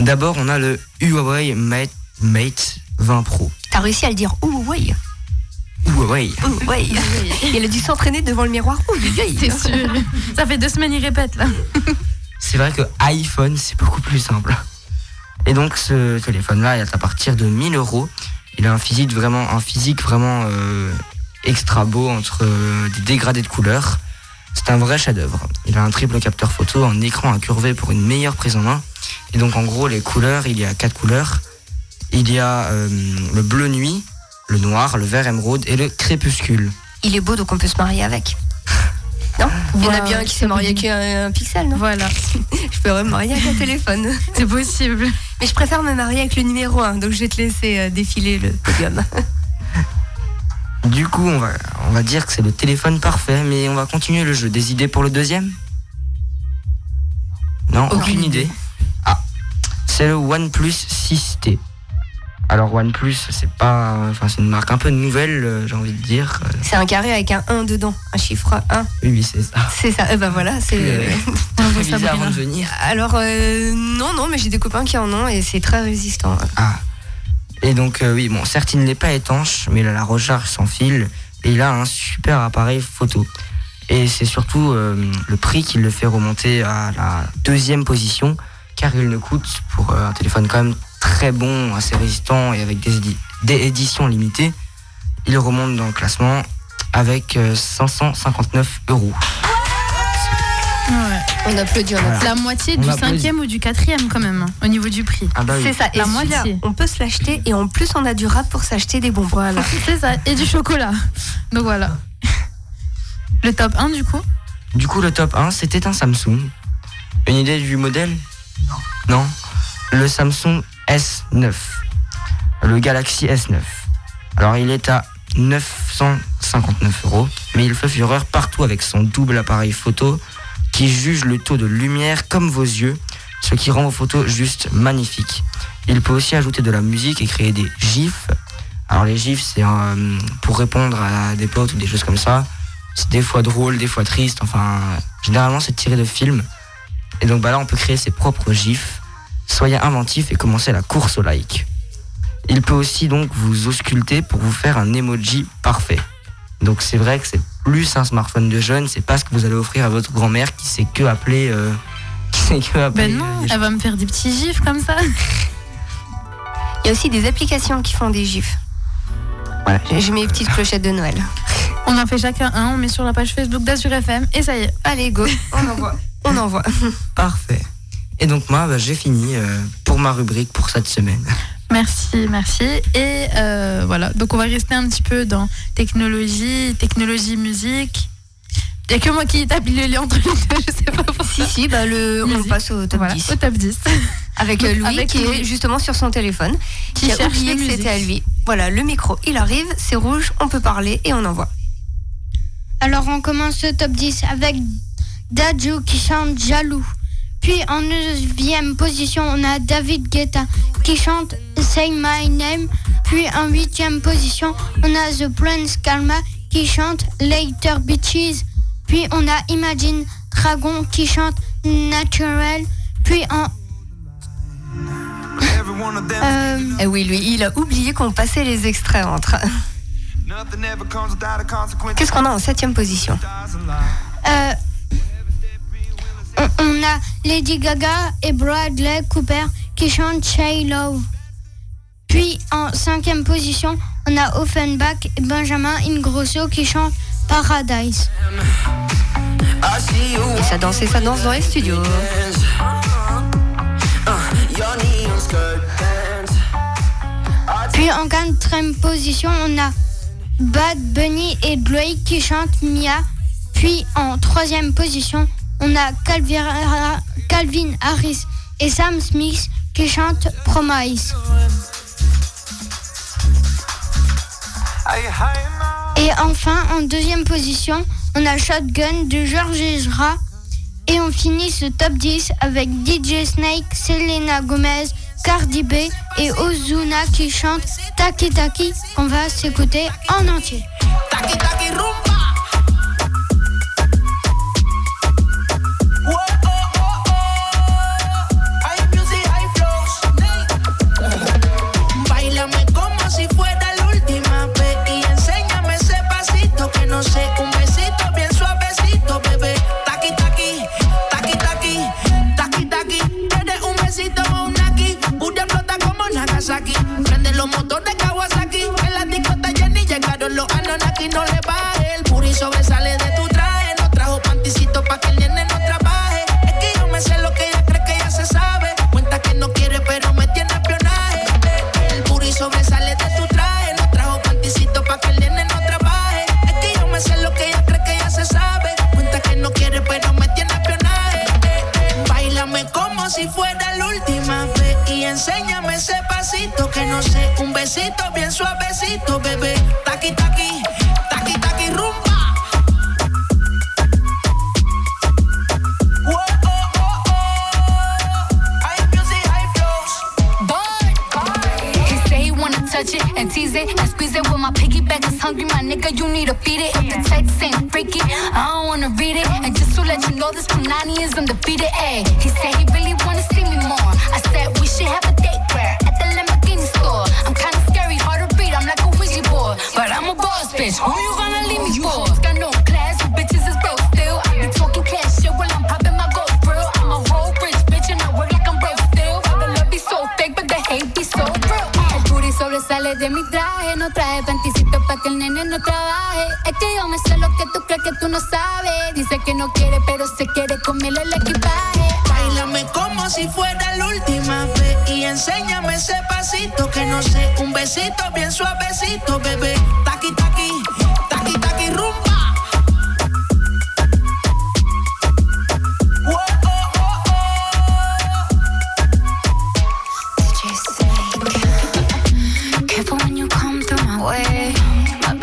F: D'abord, on a le Huawei Mate, Mate 20 Pro.
J: T'as réussi à le dire ouh ouais.
F: Huawei.
J: Ouh ouais. Il a dû s'entraîner devant le miroir.
C: C'est sûr. Ça fait deux semaines, il répète là.
F: C'est vrai que iPhone, c'est beaucoup plus simple. Et donc, ce téléphone-là, il est à partir de 1000 euros. Il a un physique vraiment, un physique vraiment euh, extra beau entre euh, des dégradés de couleurs. C'est un vrai chef-d'œuvre. Il a un triple capteur photo, un écran incurvé pour une meilleure prise en main. Et donc, en gros, les couleurs, il y a quatre couleurs. Il y a euh, le bleu nuit, le noir, le vert émeraude et le crépuscule.
J: Il est beau, donc on peut se marier avec. Non Il y en a bien un qui s'est marié avec un, un pixel, non
C: Voilà.
J: Je pourrais me marier avec un téléphone.
C: C'est possible.
J: Mais je préfère me marier avec le numéro 1, donc je vais te laisser euh, défiler le podium.
F: Du coup, on va, on va dire que c'est le téléphone parfait, mais on va continuer le jeu. Des idées pour le deuxième? Non, aucune,
J: Aucune
F: idée. Ah, c'est le OnePlus 6T. Alors OnePlus, c'est pas, enfin c'est une marque un peu nouvelle, euh, j'ai envie de dire.
J: C'est un carré avec un 1 dedans, un chiffre 1.
F: Oui, oui, c'est ça.
J: C'est ça, eh ben voilà, c'est.
F: Euh, avant de venir.
J: Alors, euh, non, non, mais j'ai des copains qui en ont et c'est très résistant.
F: Ah. Et donc, euh, oui, bon, certes, il n'est pas étanche, mais il a la recharge sans fil et il a un super appareil photo. Et c'est surtout le prix qui le fait remonter à la deuxième position, car il ne coûte pour un téléphone quand même très bon, assez résistant et avec des, édi- des éditions limitées. Il remonte dans le classement avec euh, 559 euros.
C: Ouais.
J: On applaudit, on
F: Voilà.
J: applaudit.
C: La moitié
F: On
C: du
F: applaudit.
C: cinquième ou du quatrième quand même, hein, au niveau du prix.
F: Ah bah oui.
J: C'est ça, et
C: La moitié.
J: on peut se l'acheter et en plus on a du rap pour s'acheter des bonbons.
C: Voilà. C'est ça. Et du chocolat. Donc voilà. Le top 1 du coup?
F: Du coup, le top 1, c'était un Samsung. Une idée du modèle? Non. Le Samsung S9. Le Galaxy S9. Alors, il est à 959 euros, mais il fait fureur partout avec son double appareil photo qui juge le taux de lumière comme vos yeux, ce qui rend vos photos juste magnifiques. Il peut aussi ajouter de la musique et créer des gifs. Alors les gifs, c'est euh, pour répondre à des potes ou des choses comme ça. C'est des fois drôle, des fois triste. Enfin, généralement, c'est tiré de films. Et donc bah là, on peut créer ses propres gifs. Soyez inventif et commencez la course au like. Il peut aussi donc vous ausculter pour vous faire un emoji parfait. Donc c'est vrai que c'est plus un smartphone de jeune, c'est pas ce que vous allez offrir à votre grand-mère qui sait que appeler. euh, qui sait que appeler.
C: Ben non,
F: euh,
C: elle va me faire des petits gifs comme ça.
J: Il y a aussi des applications qui font des gifs. Voilà, j'ai mes petites clochettes de Noël.
C: On en fait chacun un, on met sur la page Facebook d'Azur FM et ça y est.
J: Allez, go, on envoie. On envoie.
F: Parfait. Et donc moi, bah, j'ai fini euh, pour ma rubrique pour cette semaine.
C: Merci, merci. Et euh, voilà, donc on va rester un petit peu dans technologie, technologie, musique. Il n'y a que moi qui établis le lien entre les deux, je sais pas pourquoi.
J: Si, si, bah le, on passe au top
C: Voilà,
J: 10.
C: au top 10.
J: Avec euh, Louis
C: Avec
J: qui
C: Louis.
J: est justement sur son téléphone, qui,
C: Qui
J: a oublié que c'était à lui. Voilà, le micro, il arrive, c'est rouge, on peut parler et on envoie.
H: Alors on commence ce top 10 avec Dadju qui chante Jaloux. Puis en neuvième position, on a David Guetta qui chante Say My Name. Puis en huitième position, on a The Prince Kalma qui chante Later Bitches. Puis on a Imagine Dragon qui chante Natural. Puis en... Euh,
J: Eh oui, lui, il a oublié qu'on passait les extraits entre. Qu'est-ce qu'on a en septième position?
H: Euh, on, a Lady Gaga et Bradley Cooper qui chantent Shay Love. Puis en cinquième position, on a Offenbach et Benjamin Ingrosso qui chantent Paradise.
J: Et ça danse et ça danse dans les studios.
H: Puis en quatrième position, on a Bad Bunny et Drake qui chantent Mia. Puis en troisième position, on a Calvin, Harris et Sam Smith qui chantent Promise. Et enfin, en deuxième position, on a Shotgun de George Ezra. Et on finit ce top 10 avec DJ Snake, Selena Gomez, Cardi B et Ozuna qui chantent Taki Taki qu'on va s'écouter en entier.
O: Bailame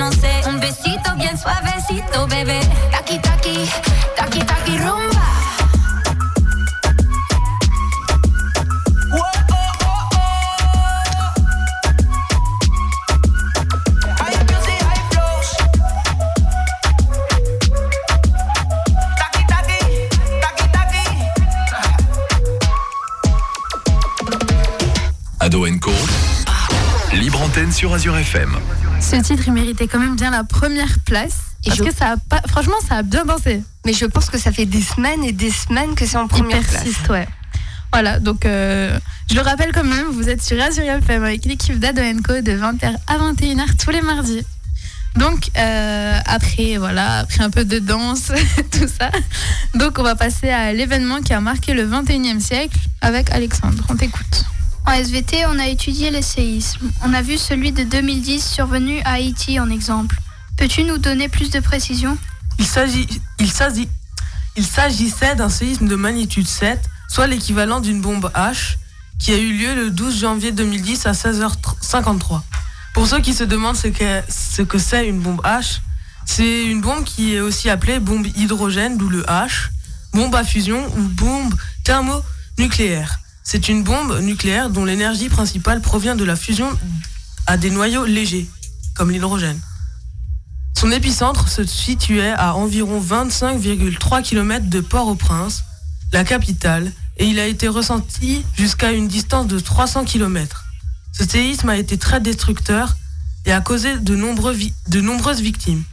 P: Un besito bien suavecito, bebé.
C: Méritait quand même bien la première place. Parce que ça a pas, franchement, ça a bien dansé?
J: Mais je pense que ça fait des semaines et des semaines que c'est en première
C: Il persiste, ouais. Voilà, donc euh, je le rappelle quand même, vous êtes sur Azure FM avec l'équipe d'Ado Co de 20h à 21h tous les mardis. Donc euh, après voilà, après un peu de danse, tout ça. Donc on va passer à l'événement qui a marqué le 21e siècle avec Alexandre. On t'écoute.
I: En SVT, on a étudié les séismes. On a vu celui de 2010 survenu à Haïti en exemple. Peux-tu nous donner plus de précisions?
D: Il s'agissait d'un séisme de magnitude 7, soit l'équivalent d'une bombe H, qui a eu lieu le 12 janvier 2010 à 16h53. Pour ceux qui se demandent ce que c'est une bombe H, c'est une bombe qui est aussi appelée bombe hydrogène, d'où le H, bombe à fusion ou bombe thermonucléaire. C'est une bombe nucléaire dont l'énergie principale provient de la fusion à des noyaux légers, comme l'hydrogène. Son épicentre se situait à environ 25,3 km de Port-au-Prince, la capitale, et il a été ressenti jusqu'à une distance de 300 km. Ce séisme a été très destructeur et a causé de, nombreuses victimes.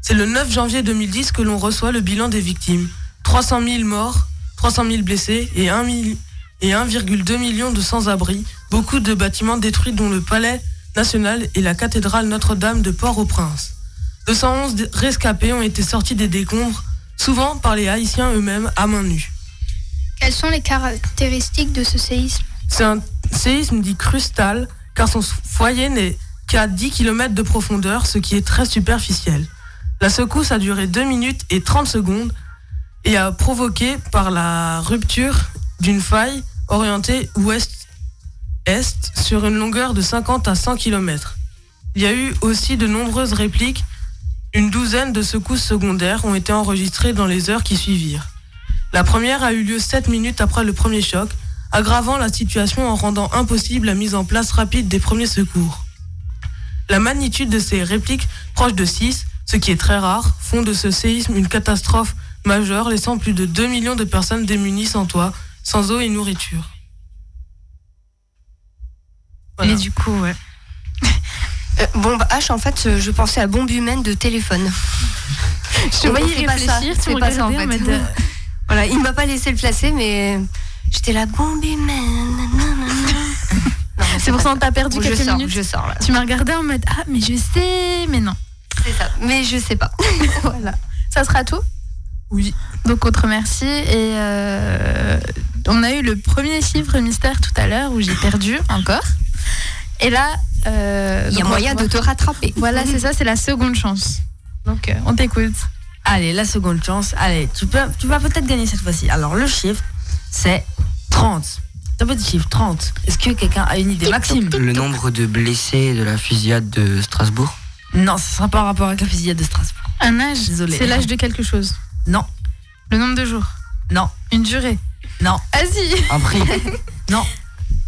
D: C'est le 9 janvier 2010 que l'on reçoit le bilan des victimes. 300 000 morts, 300 000 blessés et 1 mille- et 1,2 million de sans-abri. Beaucoup de bâtiments détruits dont le palais national et la cathédrale Notre-Dame de Port-au-Prince. 211 dé- rescapés ont été sortis des décombres, souvent par les Haïtiens eux-mêmes à main nue.
I: Quelles sont les caractéristiques de ce séisme?
D: C'est un séisme dit crustal car son foyer n'est qu'à 10 km de profondeur, ce qui est très superficiel. La secousse a duré 2 minutes et 30 secondes et a provoqué par la rupture d'une faille orientée ouest-est sur une longueur de 50 à 100 km. Il y a eu aussi de nombreuses répliques. Une douzaine de secousses secondaires ont été enregistrées dans les heures qui suivirent. La première a eu lieu 7 minutes après le premier choc, aggravant la situation en rendant impossible la mise en place rapide des premiers secours. La magnitude de ces répliques proches de 6, ce qui est très rare, font de ce séisme une catastrophe majeure, laissant plus de 2 millions de personnes démunies sans toit, sans eau et nourriture.
C: Et du coup, ouais.
J: Euh, bombe H, en fait, euh, je pensais à bombe humaine de téléphone.
C: Je te voyais
J: C'est pas ça,
C: réfléchir, tu
J: c'est pas ça en fait.
C: mode, euh,
J: Voilà, il m'a pas laissé le placer, mais j'étais la bombe humaine.
C: C'est pour ça qu'on t'a perdu
J: Bon, je
C: quelques
J: sors,
C: minutes.
J: Je sors là.
C: Tu m'as regardé en mode Ah, mais je sais, mais non.
J: C'est ça, mais je sais pas.
C: voilà. Ça sera tout?
D: Oui.
C: Donc, autre merci. Et euh, on a eu le premier chiffre mystère tout à l'heure où j'ai perdu encore. Et là. euh,
J: Il y a moyen de te rattraper.
C: Voilà, c'est ça, c'est la seconde chance. Donc, euh, on t'écoute.
K: Allez, la seconde chance. Allez, tu, peux, tu vas peut-être gagner cette fois-ci. Alors, le chiffre, c'est 30. C'est un petit chiffre, 30. Est-ce que quelqu'un a une idée Maxime?
F: Le nombre de blessés de la fusillade de Strasbourg?
K: Non, ce sera pas en rapport avec la fusillade de Strasbourg.
C: Un âge?
K: Désolé.
C: C'est l'âge de quelque chose?
K: Non.
C: Le nombre de jours?
K: Non.
C: Une durée?
K: Non.
C: Vas-y.
F: Un prix
K: Non.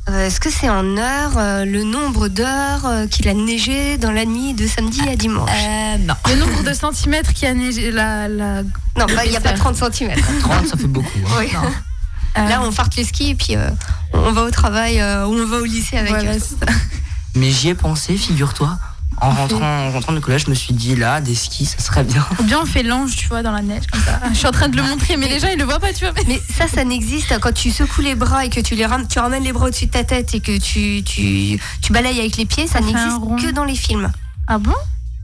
J: Euh, Est-ce que c'est en heure, euh, le nombre d'heures euh, qu'il a neigé dans la nuit de samedi à dimanche?
K: Euh, non.
C: Le nombre de centimètres qui a neigé la. la...
J: Non, bah, il n'y a pas 30 cm.
F: 30, ça fait beaucoup. hein.
J: Oui.
C: Euh,
J: Là, on part les skis et puis euh, on va au travail euh, ou on va au lycée avec
C: Voilà,
J: eux.
C: c'est ça.
F: Mais j'y ai pensé, figure-toi. En rentrant, en rentrant du collège, je me suis dit là, des skis, ça serait bien.
C: Ou bien on fait l'ange, tu vois, dans la neige, comme ça. Je suis en train de le montrer, mais les gens, ils le voient pas, tu vois.
J: Mais ça, ça n'existe quand tu secoues les bras et que tu les ram- tu ramènes les bras au-dessus de ta tête et que tu, tu, tu balayes avec les pieds, ça, n'existe que dans les films.
C: Ah bon?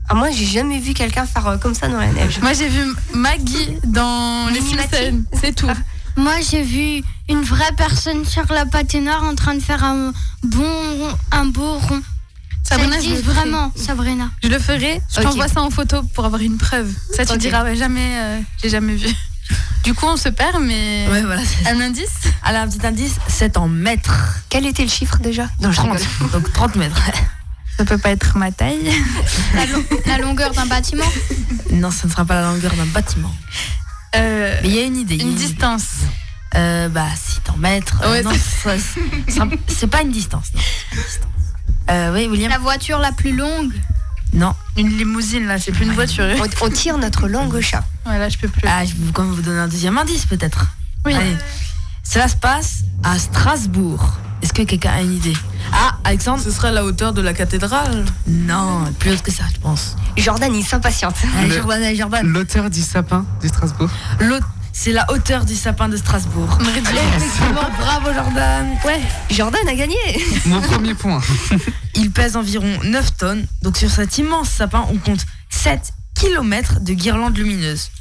J: Ah, moi, j'ai jamais vu quelqu'un faire euh, comme ça dans la neige.
C: Moi, j'ai vu Maggie dans les Simpsons. C'est tout.
H: Moi, j'ai vu une vraie personne sur la patinoire en train de faire un bon, un beau rond. Ça
C: Sabrina, je
H: existe
C: le ferai.
H: vraiment, Sabrina.
C: Je le ferai. Je t'envoie ça en photo pour avoir une preuve. Ça, tu diras, ouais, jamais, euh, j'ai jamais vu. Du coup, on se perd, mais.
K: Ouais, voilà.
C: Un indice
K: Allez, un petit indice, c'est en mètres.
J: Quel était le chiffre déjà? Non, je
K: 30.
J: rigole.
K: Donc 30 mètres.
C: Ça peut pas être ma taille.
I: La, lo- la longueur d'un bâtiment?
K: Non, ce ne sera pas la longueur d'un bâtiment.
C: Euh,
K: Mais il y a une idée. a
C: une
K: idée.
C: distance.
K: Euh, bah, si t'en mètres. euh, non, c'est pas une distance. Non, c'est pas une distance. Euh, oui, William
I: La voiture la plus longue
K: Non.
C: Une limousine, là, c'est plus une voiture.
J: On, on tire notre langue au chat.
C: Voilà, je peux plus.
K: Ah, je vais quand même vous donner un deuxième indice, peut-être.
C: Oui.
K: Allez. Cela se passe à Strasbourg. Est-ce que quelqu'un a une idée? Ah, Alexandre
D: Ce serait à la hauteur de la cathédrale.
K: Non, plus haute que ça, je pense.
J: Jordan, il s'impatiente.
K: Jordan, Jordan.
E: L'auteur du sapin du Strasbourg.
K: L'autre, c'est la hauteur du sapin de Strasbourg. Effectivement, bravo Jordan.
J: Ouais, Jordan a gagné.
E: Mon premier point.
K: Il pèse environ 9 tonnes. Donc sur cet immense sapin, on compte 7 km de guirlandes lumineuses.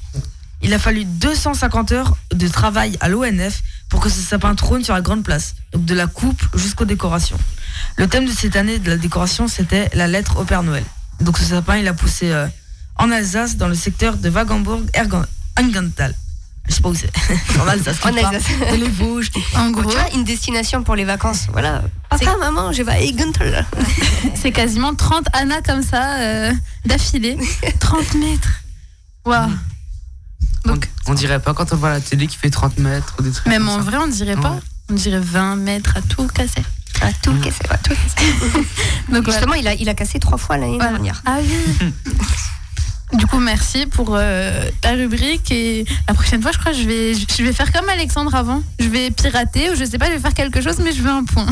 K: Il a fallu 250 heures de travail à l'ONF pour que ce sapin trône sur la grande place. Donc de la coupe jusqu'aux décorations. Le thème de cette année de la décoration, c'était la lettre au Père Noël. Donc ce sapin, il a poussé euh, en Alsace, dans le secteur de Wagenburg-Ergantal. Je sais pas où c'est. en Alsace.
J: En
K: quelque part.
J: Alsace.
K: Dans les Vosges.
C: En
J: Tu
C: gros,
J: vois, une destination pour les vacances. Voilà. Papa, maman, je vais à Egental.
C: c'est quasiment 30 Anna comme ça, euh, d'affilée. 30 mètres. Waouh.
E: On, on dirait pas quand on voit la télé qui fait 30 mètres ou des trucs
C: Même
E: comme
C: en
E: ça.
C: vrai, on dirait pas. on dirait 20 mètres à tout casser.
J: À tout casser,
C: à tout casser. Donc voilà.
J: Justement, il a, il a cassé trois fois l'année
C: Voilà.
J: dernière.
C: Ah oui. Du coup, merci pour euh, ta rubrique et la prochaine fois, je crois que je vais, je vais faire comme Alexandre avant. Je vais pirater ou je sais pas, je vais faire quelque chose, mais je veux un point.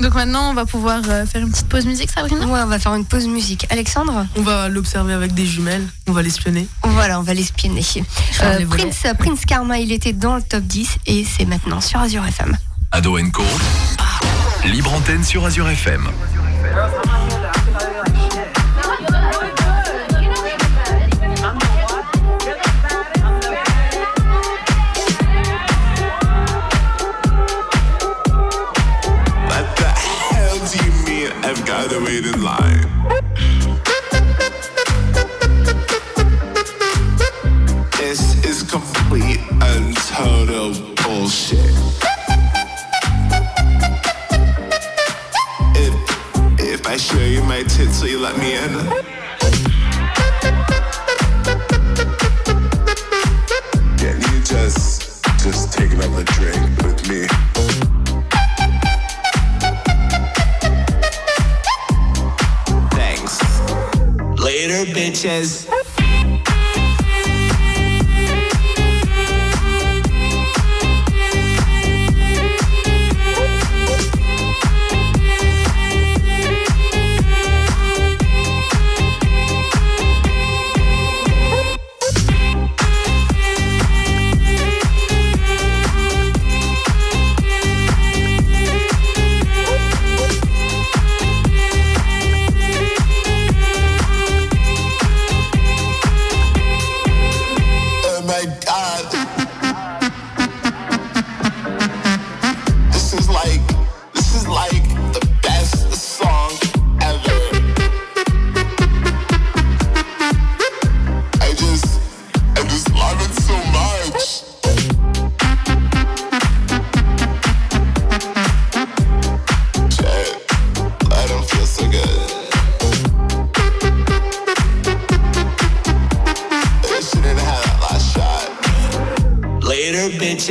C: Donc maintenant, on va pouvoir euh, faire une petite pause musique, Sabrina?
J: Ouais, on va faire une pause musique. Alexandre?
D: On va l'observer avec des jumelles, on va l'espionner.
J: Voilà, on va l'espionner. Euh,
D: les.
J: Prince, Prince Karma, il était dans le top 10 et c'est maintenant sur Azure FM.
A: Ado Co. Libre antenne sur Azure FM.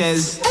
O: Later,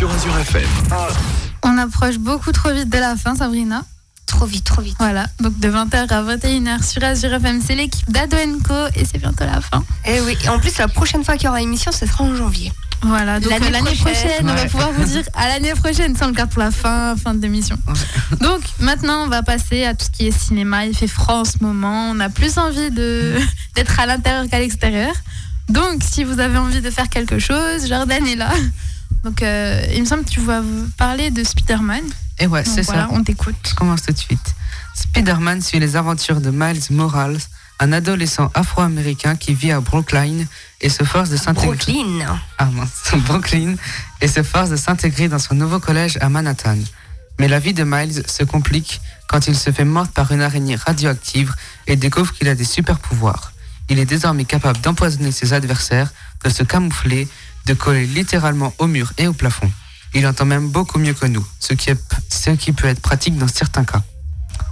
A: sur Azure FM.
C: On approche beaucoup trop vite de la fin, Sabrina.
J: Trop vite, trop vite.
C: Voilà, donc de 20h à 21h sur Azure FM, c'est l'équipe d'Ado Co et c'est bientôt la fin.
J: Et oui, et en plus, la prochaine fois qu'il y aura émission, ce sera en janvier.
C: Voilà, donc
J: L'année
C: euh,
J: prochaine.
C: on va pouvoir vous dire à l'année prochaine, ça on le garde pour la fin, fin de l'émission. Donc maintenant, on va passer à tout ce qui est cinéma. Il fait froid en ce moment, on a plus envie de d'être à l'intérieur qu'à l'extérieur. Donc si vous avez envie de faire quelque chose, Jordan est là. Donc euh, il me semble que tu vas parler de Spider-Man.
E: Et ouais, c'est
C: voilà,
E: ça.
C: on t'écoute.
E: Je commence tout de suite. Spider-Man suit les aventures de Miles Morales un adolescent afro-américain qui vit à Brooklyn et se force de s'intégrer.
J: Brooklyn.
E: Ah mince, Brooklyn et se force de s'intégrer dans son nouveau collège à Manhattan. Mais la vie de Miles se complique quand il se fait mordre par une araignée radioactive et découvre qu'il a des super pouvoirs. Il est désormais capable d'empoisonner ses adversaires, de se camoufler, de coller littéralement au mur et au plafond. Il entend même beaucoup mieux que nous, ce qui, est- ce qui peut être pratique dans certains cas.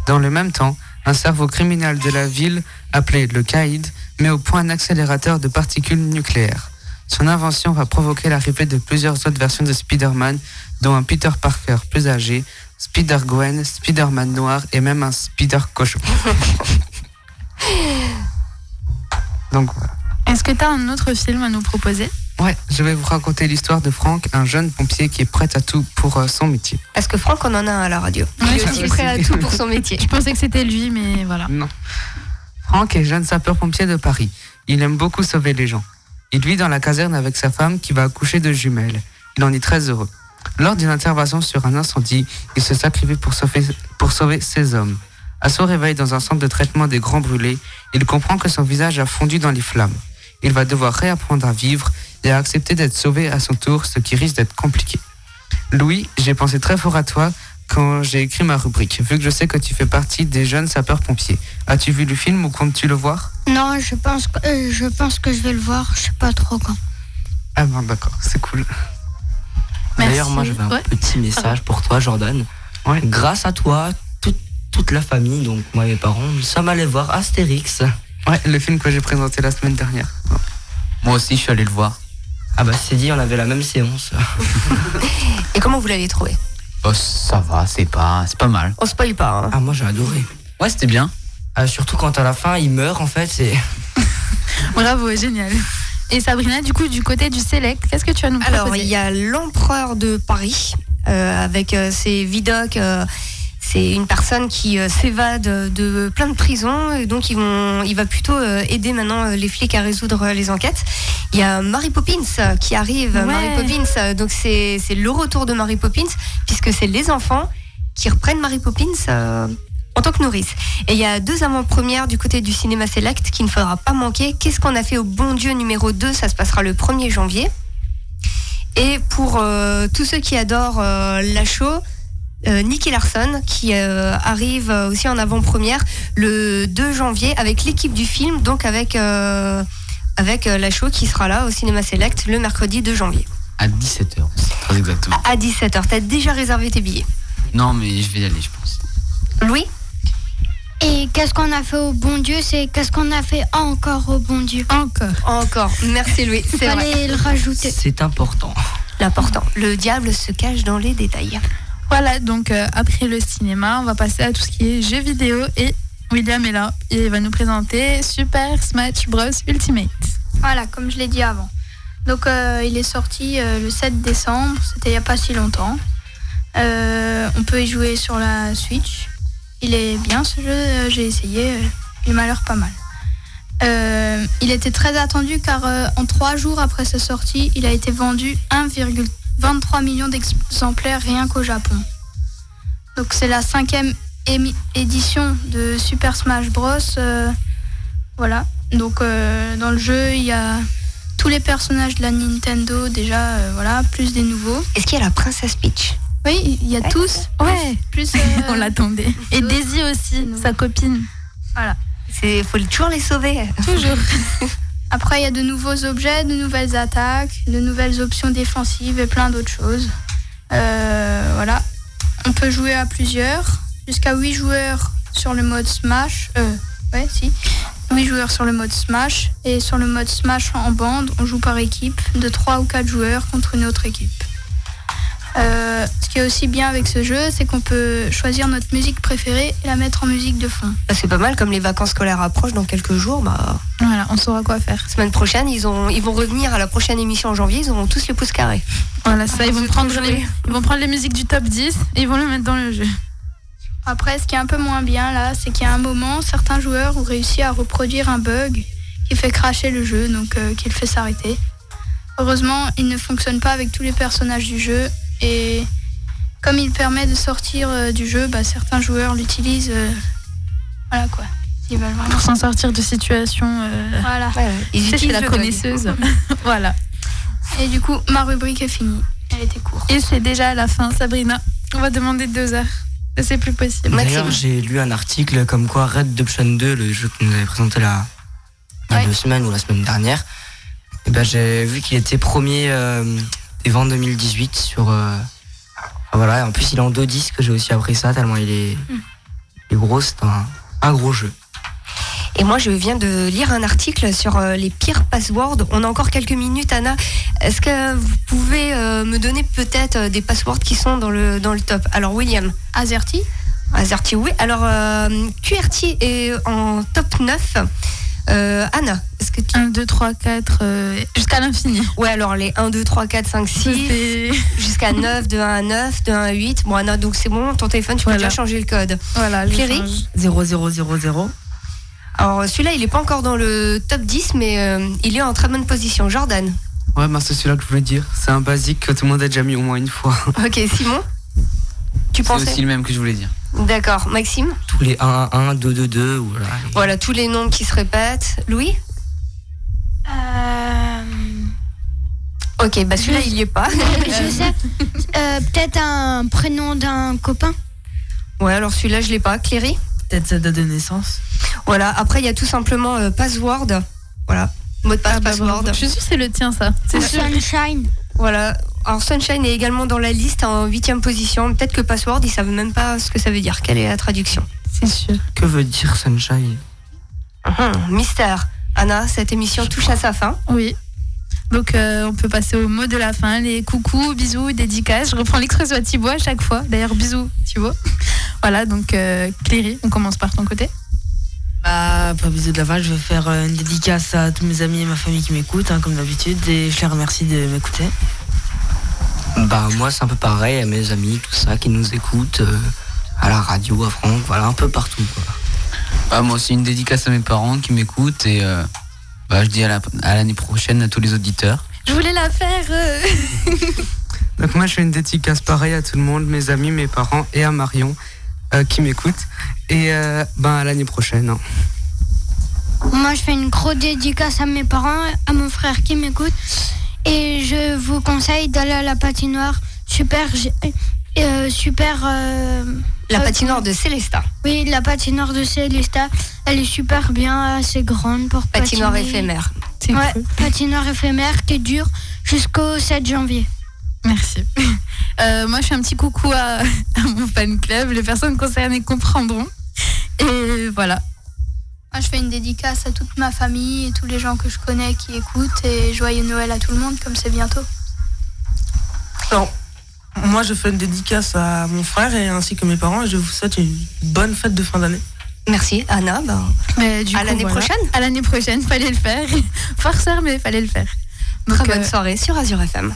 E: Dans le même temps, un cerveau criminel de la ville, appelé le CAID, met au point un accélérateur de particules nucléaires. Son invention va provoquer l'arrivée de plusieurs autres versions de Spider-Man, dont un Peter Parker plus âgé, Spider-Gwen, Spider-Man noir et même un Spider-Cochon. Donc voilà.
C: Est-ce que tu as un autre film à nous proposer?
E: Ouais, je vais vous raconter l'histoire de Franck, un jeune pompier qui est prêt à tout pour euh, son métier.
J: Parce que Franck, on en a un à la radio? Il est aussi prêt à tout pour son métier.
C: Je pensais que c'était lui, mais voilà.
E: Non. Franck est jeune sapeur-pompier de Paris. Il aime beaucoup sauver les gens. Il vit dans la caserne avec sa femme qui va accoucher de jumelles. Il en est très heureux. Lors d'une intervention sur un incendie, il se sacrifie pour sauver, pour sauver ses hommes. À son réveil dans un centre de traitement des grands brûlés, il comprend que son visage a fondu dans les flammes. Il va devoir réapprendre à vivre et à accepter d'être sauvé à son tour, ce qui risque d'être compliqué. Louis, j'ai pensé très fort à toi quand j'ai écrit ma rubrique, vu que je sais que tu fais partie des jeunes sapeurs-pompiers. As-tu vu le film ou comptes-tu le voir?
H: Non, je pense, que, euh, je pense que je vais le voir, je sais pas trop quand.
E: Ah bon, d'accord, c'est cool.
F: D'ailleurs, moi, j'avais un
C: Ouais.
F: petit message pour toi, Jordan. Grâce à toi, toute, toute la famille, donc moi et mes parents, nous sommes allés voir Astérix.
E: Ouais, le film que j'ai présenté la semaine dernière.
G: Moi aussi, je suis allé le voir.
F: Ah bah, c'est dit, on avait la même séance.
J: Et comment vous l'avez trouvé?
G: Oh, ça va, c'est pas, c'est pas mal.
J: On spoil pas. Hein.
F: Ah, moi, j'ai adoré.
G: Ouais, c'était bien.
F: Ah, surtout quand à la fin, il meurt, en fait, c'est.
C: Bravo, génial. Et Sabrina, du coup, du côté du Select, qu'est-ce que tu as nous proposer?
J: Alors, il y a l'empereur de Paris euh, avec euh, ses vidocs. C'est une personne qui euh, s'évade de plein de prisons et donc ils vont, il va plutôt euh, aider maintenant euh, les flics à résoudre les enquêtes. Il y a Mary Poppins qui arrive.
C: Ouais.
J: Mary Poppins, donc c'est le retour de Mary Poppins puisque c'est les enfants qui reprennent Mary Poppins euh, en tant que nourrice. Et il y a deux avant-premières du côté du cinéma Select qu'il ne faudra pas manquer. Qu'est-ce qu'on a fait au Bon Dieu numéro 2 Ça se passera le 1er janvier. Et pour euh, tous ceux qui adorent euh, la show, euh, Nicky Larson qui euh, arrive euh, aussi en avant-première le 2 janvier avec l'équipe du film, donc avec, euh, avec euh, la show qui sera là au Cinéma Select le mercredi 2 janvier.
G: À 17h, très exactement.
J: À 17h, t'as déjà réservé tes billets?
G: Non, mais je vais y aller, je pense.
J: Louis?
H: Et qu'est-ce qu'on a fait au bon Dieu? C'est qu'est-ce qu'on a fait encore au bon Dieu?
C: Encore.
J: Encore. Merci Louis, c'est
H: Fallait le rajouter.
F: C'est important.
J: L'important. Le diable se cache dans les détails.
C: Voilà, donc euh, après le cinéma, on va passer à tout ce qui est jeux vidéo et William est là et il va nous présenter Super Smash Bros Ultimate.
I: Voilà, comme je l'ai dit avant. Donc euh, il est sorti euh, le 7 décembre, c'était il n'y a pas si longtemps. On peut y jouer sur la Switch. Il est bien ce jeu, j'ai essayé, il m'a l'air pas mal. Il était très attendu car en trois jours après sa sortie, il a été vendu 1,23 million d'exemplaires rien qu'au Japon. Donc c'est la cinquième édition de Super Smash Bros. euh, voilà. Donc euh, dans le jeu, il y a tous les personnages de la Nintendo déjà, euh, voilà, plus des nouveaux.
J: Est-ce qu'il y a la princesse Peach?
I: Oui, il y a
J: Ouais.
I: tous.
C: Ouais,
I: Plus.
C: on l'attendait. Et Daisy aussi, sa copine.
I: Voilà.
J: C'est faut toujours les sauver.
I: Toujours. Après, il y a de nouveaux objets, de nouvelles attaques, de nouvelles options défensives et plein d'autres choses. Euh, voilà. On peut jouer à plusieurs, jusqu'à 8 joueurs sur le mode Smash. Euh, ouais, si. 8 joueurs sur le mode Smash. Et sur le mode Smash en bande, on joue par équipe de 3 ou 4 joueurs contre une autre équipe. Euh, ce qui est aussi bien avec ce jeu, c'est qu'on peut choisir notre musique préférée et la mettre en musique de fond.
J: Bah, C'est pas mal comme les vacances scolaires approchent dans quelques jours. Bah,
C: Voilà, on saura quoi faire.
J: semaine prochaine, ils, ont, ils vont revenir à la prochaine émission en janvier. Ils auront tous les pouces carrés.
C: Voilà, ça, ils vont, prendre les, ils vont prendre les musiques du top 10 et ils vont le mettre dans le jeu.
I: Après, ce qui est un peu moins bien là, c'est qu'il y a un moment, certains joueurs ont réussi à reproduire un bug qui fait cracher le jeu, donc euh, qui le fait s'arrêter. Heureusement, il ne fonctionne pas avec tous les personnages du jeu et comme il permet de sortir euh, du jeu, bah, certains joueurs l'utilisent. euh, voilà quoi. Ils veulent vraiment.
C: Pour s'en sortir de situations. euh,
I: Voilà.
J: Ils
C: tu sais, je suis
J: utilisent
C: la
J: le dog.
C: connaisseuse. voilà.
I: Et du coup, ma rubrique est finie. Elle était courte.
C: Et c'est déjà la fin, Sabrina. On va demander deux heures. C'est plus possible.
F: D'ailleurs, j'ai lu un article comme quoi Red Redemption 2, le jeu que nous avait présenté la, il y a deux semaines ou la semaine dernière, et ben, j'ai vu qu'il était premier euh, des ventes 2018 sur. euh, ah, voilà, en plus il est en deux disques, j'ai aussi appris ça tellement il est, il est gros, c'est un, un gros jeu.
J: Et moi, je viens de lire un article sur euh, les pires passwords. On a encore quelques minutes, Anna. Est-ce que vous pouvez euh, me donner peut-être euh, des passwords qui sont dans le, dans le top? Alors, William.
I: Azerty
J: Azerty, oui. Alors, euh, QRT est en top 9. Euh, Anna, est-ce que tu...
C: 1, 2, 3, 4, jusqu'à l'infini.
J: Ouais, alors les 1, 2, 3, 4, 5, 6, jusqu'à 9, de 1 à 9, de 1 à 8. Bon, Anna, donc c'est bon, ton téléphone, tu peux déjà changer le code.
C: Voilà,
J: Cléry
K: 0000.
J: Alors, celui-là, il n'est pas encore dans le top 10, mais euh, il est en très bonne position. Jordan.
E: Ouais, bah, c'est celui-là que je voulais dire. C'est un basique que tout le monde a déjà mis au moins une fois.
J: Ok, Simon Tu
G: C'est
J: pensais
G: aussi le même que je voulais dire.
J: D'accord. Maxime
F: Tous les 1, 1, 2, 2, 2, ou voilà.
J: Voilà, tous les nombres qui se répètent. Louis
H: Euh,
J: Ok, bah celui-là, il y est pas.
H: je sais. Euh, Peut-être un prénom d'un copain.
J: Ouais, alors celui-là, je l'ai pas. Cléry
K: Peut-être sa date de naissance.
J: Voilà, après, il y a tout simplement euh, password. Voilà, mot de passe,
C: Ah bah,
J: password.
C: Je suis sûre que c'est le tien, ça. C'est.
H: Sunshine.
J: Voilà. Alors Sunshine est également dans la liste en huitième position. Peut-être que password, ils savent même pas ce que ça veut dire. Quelle est la traduction?
C: C'est sûr.
F: Que veut dire Sunshine?
J: Hum, Mystère. Anna, cette émission touche à sa fin.
C: Oui. Donc euh, on peut passer au mot de la fin, les coucous, bisous, dédicaces. Je reprends l'expression à Thibaut à chaque fois. D'ailleurs, bisous Thibaut. Voilà, donc euh, Cléry, on commence par ton côté.
K: Bah, pas bisous de la fin, je vais faire euh, une dédicace à tous mes amis et ma famille qui m'écoutent, hein, comme d'habitude, et je les remercie de m'écouter.
F: Bah moi c'est un peu pareil à mes amis, tout ça, qui nous écoutent euh, à la radio, à Franck, voilà, un peu partout. Quoi.
G: Bah, moi aussi, une dédicace à mes parents qui m'écoutent et euh, bah, je dis à la- à l'année prochaine à tous les auditeurs.
C: Je voulais la faire. euh.
E: Donc moi je fais une dédicace pareille à tout le monde, mes amis, mes parents et à Marion euh, qui m'écoute. Et euh, ben à l'année prochaine. hein.
H: Moi, je fais une grosse dédicace à mes parents, à mon frère qui m'écoute. Et je vous conseille d'aller à la patinoire. Super, euh, super. euh,
J: La
H: euh,
J: patinoire de Célestat.
H: Oui, la patinoire de Célesta. Elle est super bien, assez grande pour
J: Patinoire
H: patiner.
J: éphémère.
H: Ouais, patinoire éphémère qui dure jusqu'au 7 janvier.
C: Merci. Euh, moi, je fais un petit coucou à, à mon fan club. Les personnes concernées comprendront. Et voilà.
I: Moi, je fais une dédicace à toute ma famille et tous les gens que je connais qui écoutent et joyeux Noël à tout le monde comme c'est bientôt.
D: Alors, moi, je fais une dédicace à mon frère et ainsi que mes parents et je vous souhaite une bonne fête de fin d'année.
J: Merci, Anna. Ben,
C: Mais du
J: À l'année
C: voilà.
J: prochaine
C: À l'année prochaine, fallait le faire. Farceur, mais fallait le faire.
J: très bonne
C: euh,
J: soirée sur Azure FM.